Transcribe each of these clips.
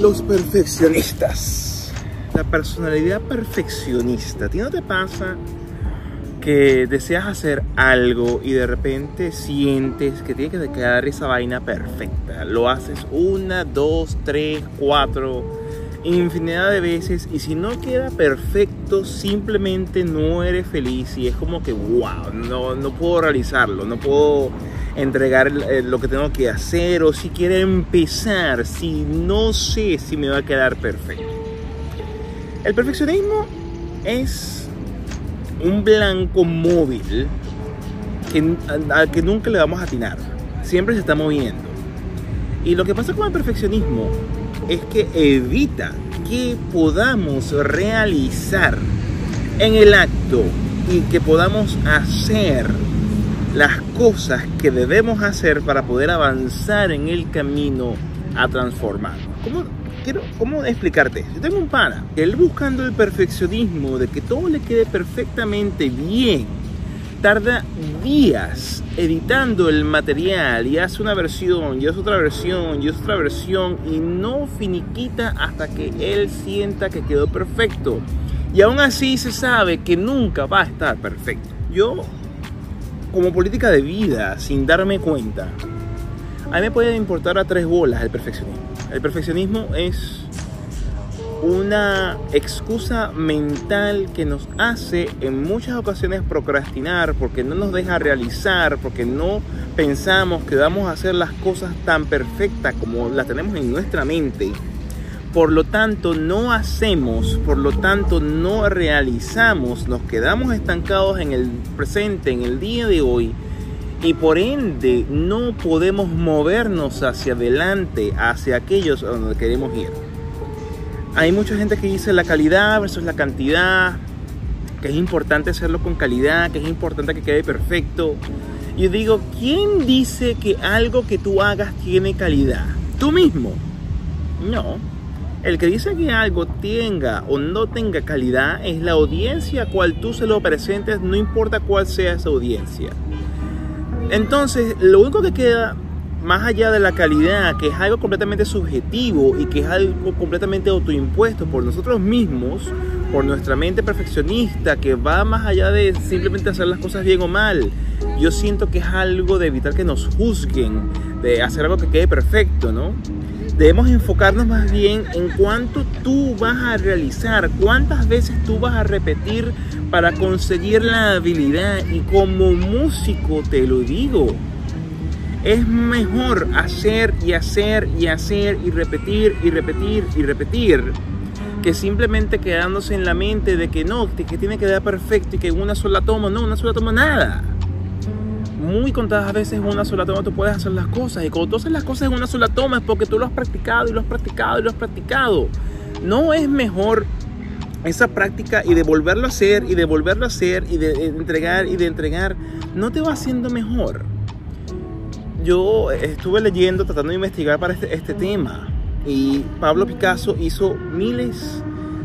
Los perfeccionistas. La personalidad perfeccionista. ¿A ti no te pasa que deseas hacer algo y de repente sientes que tiene que quedar esa vaina perfecta? Lo haces una, dos, tres, cuatro, infinidad de veces y si no queda perfecto simplemente no eres feliz y es como que wow, no, no puedo realizarlo, no puedo entregar eh, lo que tengo que hacer o si quiero empezar, si no sé si me va a quedar perfecto. El perfeccionismo es un blanco móvil al que nunca le vamos a atinar. Siempre se está moviendo. Y lo que pasa con el perfeccionismo es que evita que podamos realizar en el acto y que podamos hacer las cosas que debemos hacer para poder avanzar en el camino a transformar. ¿Cómo, quiero, ¿Cómo explicarte? Yo tengo un pana, él buscando el perfeccionismo, de que todo le quede perfectamente bien, tarda días editando el material y hace una versión, y hace otra versión, y hace otra versión, y no finiquita hasta que él sienta que quedó perfecto. Y aún así se sabe que nunca va a estar perfecto. Yo como política de vida, sin darme cuenta, a mí me puede importar a tres bolas el perfeccionismo. El perfeccionismo es una excusa mental que nos hace en muchas ocasiones procrastinar porque no nos deja realizar, porque no pensamos que vamos a hacer las cosas tan perfectas como las tenemos en nuestra mente por lo tanto no hacemos, por lo tanto no realizamos, nos quedamos estancados en el presente, en el día de hoy y por ende no podemos movernos hacia adelante, hacia aquellos a donde queremos ir. Hay mucha gente que dice la calidad versus la cantidad, que es importante hacerlo con calidad, que es importante que quede perfecto. Yo digo, ¿quién dice que algo que tú hagas tiene calidad? ¿Tú mismo? No. El que dice que algo tenga o no tenga calidad es la audiencia a cual tú se lo presentes, no importa cuál sea esa audiencia. Entonces, lo único que queda más allá de la calidad, que es algo completamente subjetivo y que es algo completamente autoimpuesto por nosotros mismos, por nuestra mente perfeccionista, que va más allá de simplemente hacer las cosas bien o mal. Yo siento que es algo de evitar que nos juzguen, de hacer algo que quede perfecto, ¿no? Debemos enfocarnos más bien en cuánto tú vas a realizar, cuántas veces tú vas a repetir para conseguir la habilidad. Y como músico te lo digo, es mejor hacer y hacer y hacer y repetir y repetir y repetir que simplemente quedándose en la mente de que no, que tiene que dar perfecto y que una sola toma, no, una sola toma nada muy contadas veces en una sola toma tú puedes hacer las cosas. Y cuando tú haces las cosas en una sola toma es porque tú lo has practicado y lo has practicado y lo has practicado. No es mejor esa práctica y de volverlo a hacer y de volverlo a hacer y de entregar y de entregar. No te va haciendo mejor. Yo estuve leyendo, tratando de investigar para este, este tema. Y Pablo Picasso hizo miles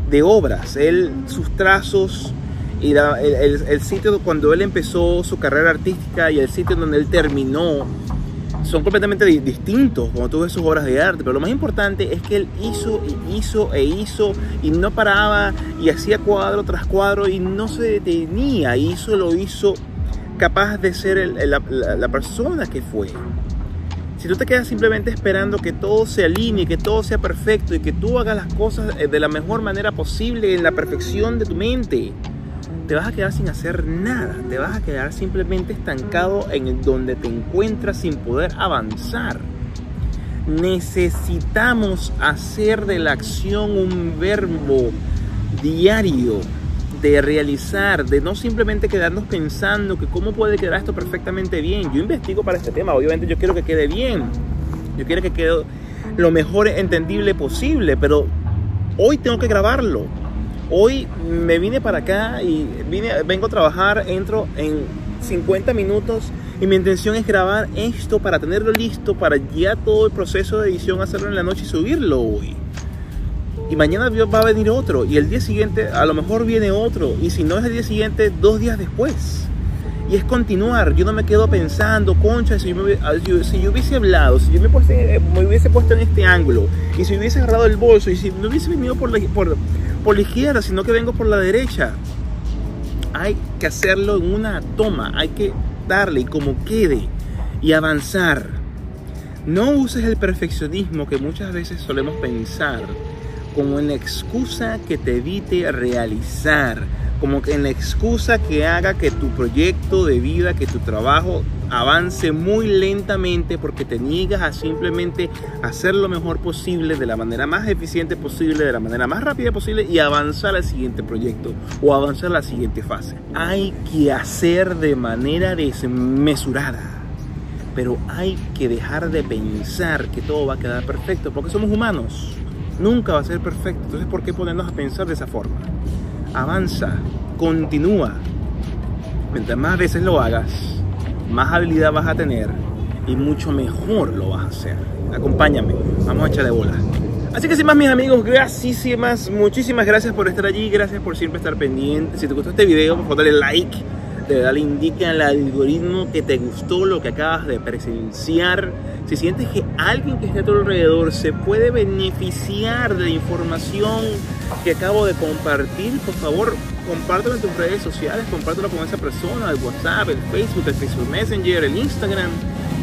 de obras. Él, sus trazos y el, sitio cuando él empezó su carrera artística y el sitio donde él terminó son completamente distintos cuando tú ves sus obras de arte, pero lo más importante es que él hizo y hizo e hizo y no paraba y hacía cuadro tras cuadro y no se detenía, hizo lo hizo capaz de ser la, la persona que fue. Si tú te quedas simplemente esperando que todo se alinee, que todo sea perfecto y que tú hagas las cosas de la mejor manera posible en la perfección de tu mente, te vas a quedar sin hacer nada, te vas a quedar simplemente estancado en donde te encuentras sin poder avanzar. Necesitamos hacer de la acción un verbo diario de realizar, de no simplemente quedarnos pensando que cómo puede quedar esto perfectamente bien. Yo investigo para este tema, obviamente yo quiero que quede bien, yo quiero que quede lo mejor entendible posible, pero hoy tengo que grabarlo Hoy me vine para acá y vine, vengo a trabajar, entro en 50 minutos y mi intención es grabar esto para tenerlo listo, para ya todo el proceso de edición hacerlo en la noche y subirlo hoy. Y mañana va a venir otro y el día siguiente a lo mejor viene otro y si no es el día siguiente, dos días después. Y es continuar. Yo no me quedo pensando, concha, si yo, si yo hubiese hablado, si yo me, me, hubiese puesto en este ángulo, y si hubiese agarrado el bolso, y si no hubiese venido por la, por, por la izquierda, sino que vengo por la derecha. Hay que hacerlo en una toma, hay que darle como quede y avanzar. No uses el perfeccionismo que muchas veces solemos pensar como en la excusa que te evite realizar, como que en la excusa que haga que tu proyecto de vida, que tu trabajo avance muy lentamente porque te niegas a simplemente hacer lo mejor posible, de la manera más eficiente posible, de la manera más rápida posible y avanzar al siguiente proyecto o avanzar a la siguiente fase. Hay que hacer de manera desmesurada. Pero hay que dejar de pensar que todo va a quedar perfecto porque somos humanos nunca va a ser perfecto. Entonces, ¿por qué ponernos a pensar de esa forma? Avanza, continúa. Mientras más veces lo hagas, más habilidad vas a tener y mucho mejor lo vas a hacer. Acompáñame, vamos a echar de bola. Así que sin más mis amigos, gracias, muchísimas gracias por estar allí, gracias por siempre estar pendiente. Si te gustó este video, por favor dale like, le indica al algoritmo que te gustó lo que acabas de presenciar. Si sientes que alguien que esté a tu alrededor se puede beneficiar de la información que acabo de compartir, por favor, compártelo en tus redes sociales, compártelo con esa persona, el WhatsApp, el Facebook, el Facebook Messenger, el Instagram,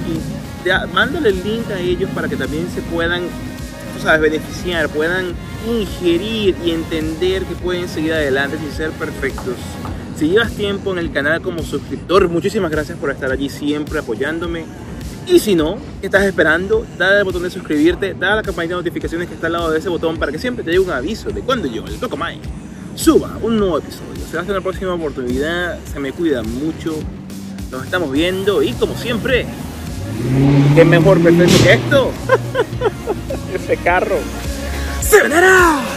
y mándale el link a ellos para que también se puedan, sabes, beneficiar, puedan ingerir y entender que pueden seguir adelante sin ser perfectos. Si llevas tiempo en el canal como suscriptor, muchísimas gracias por estar allí siempre apoyándome y si no, ¿qué estás esperando? Dale al botón de suscribirte, dale a la campanita de notificaciones que está al lado de ese botón para que siempre te llegue un aviso de cuando yo, el Cocomai, suba un nuevo episodio. Se hasta la próxima oportunidad, se me cuida mucho, nos estamos viendo y como siempre, ¿qué mejor perfecto que esto? Ese carro. ¡Se venera!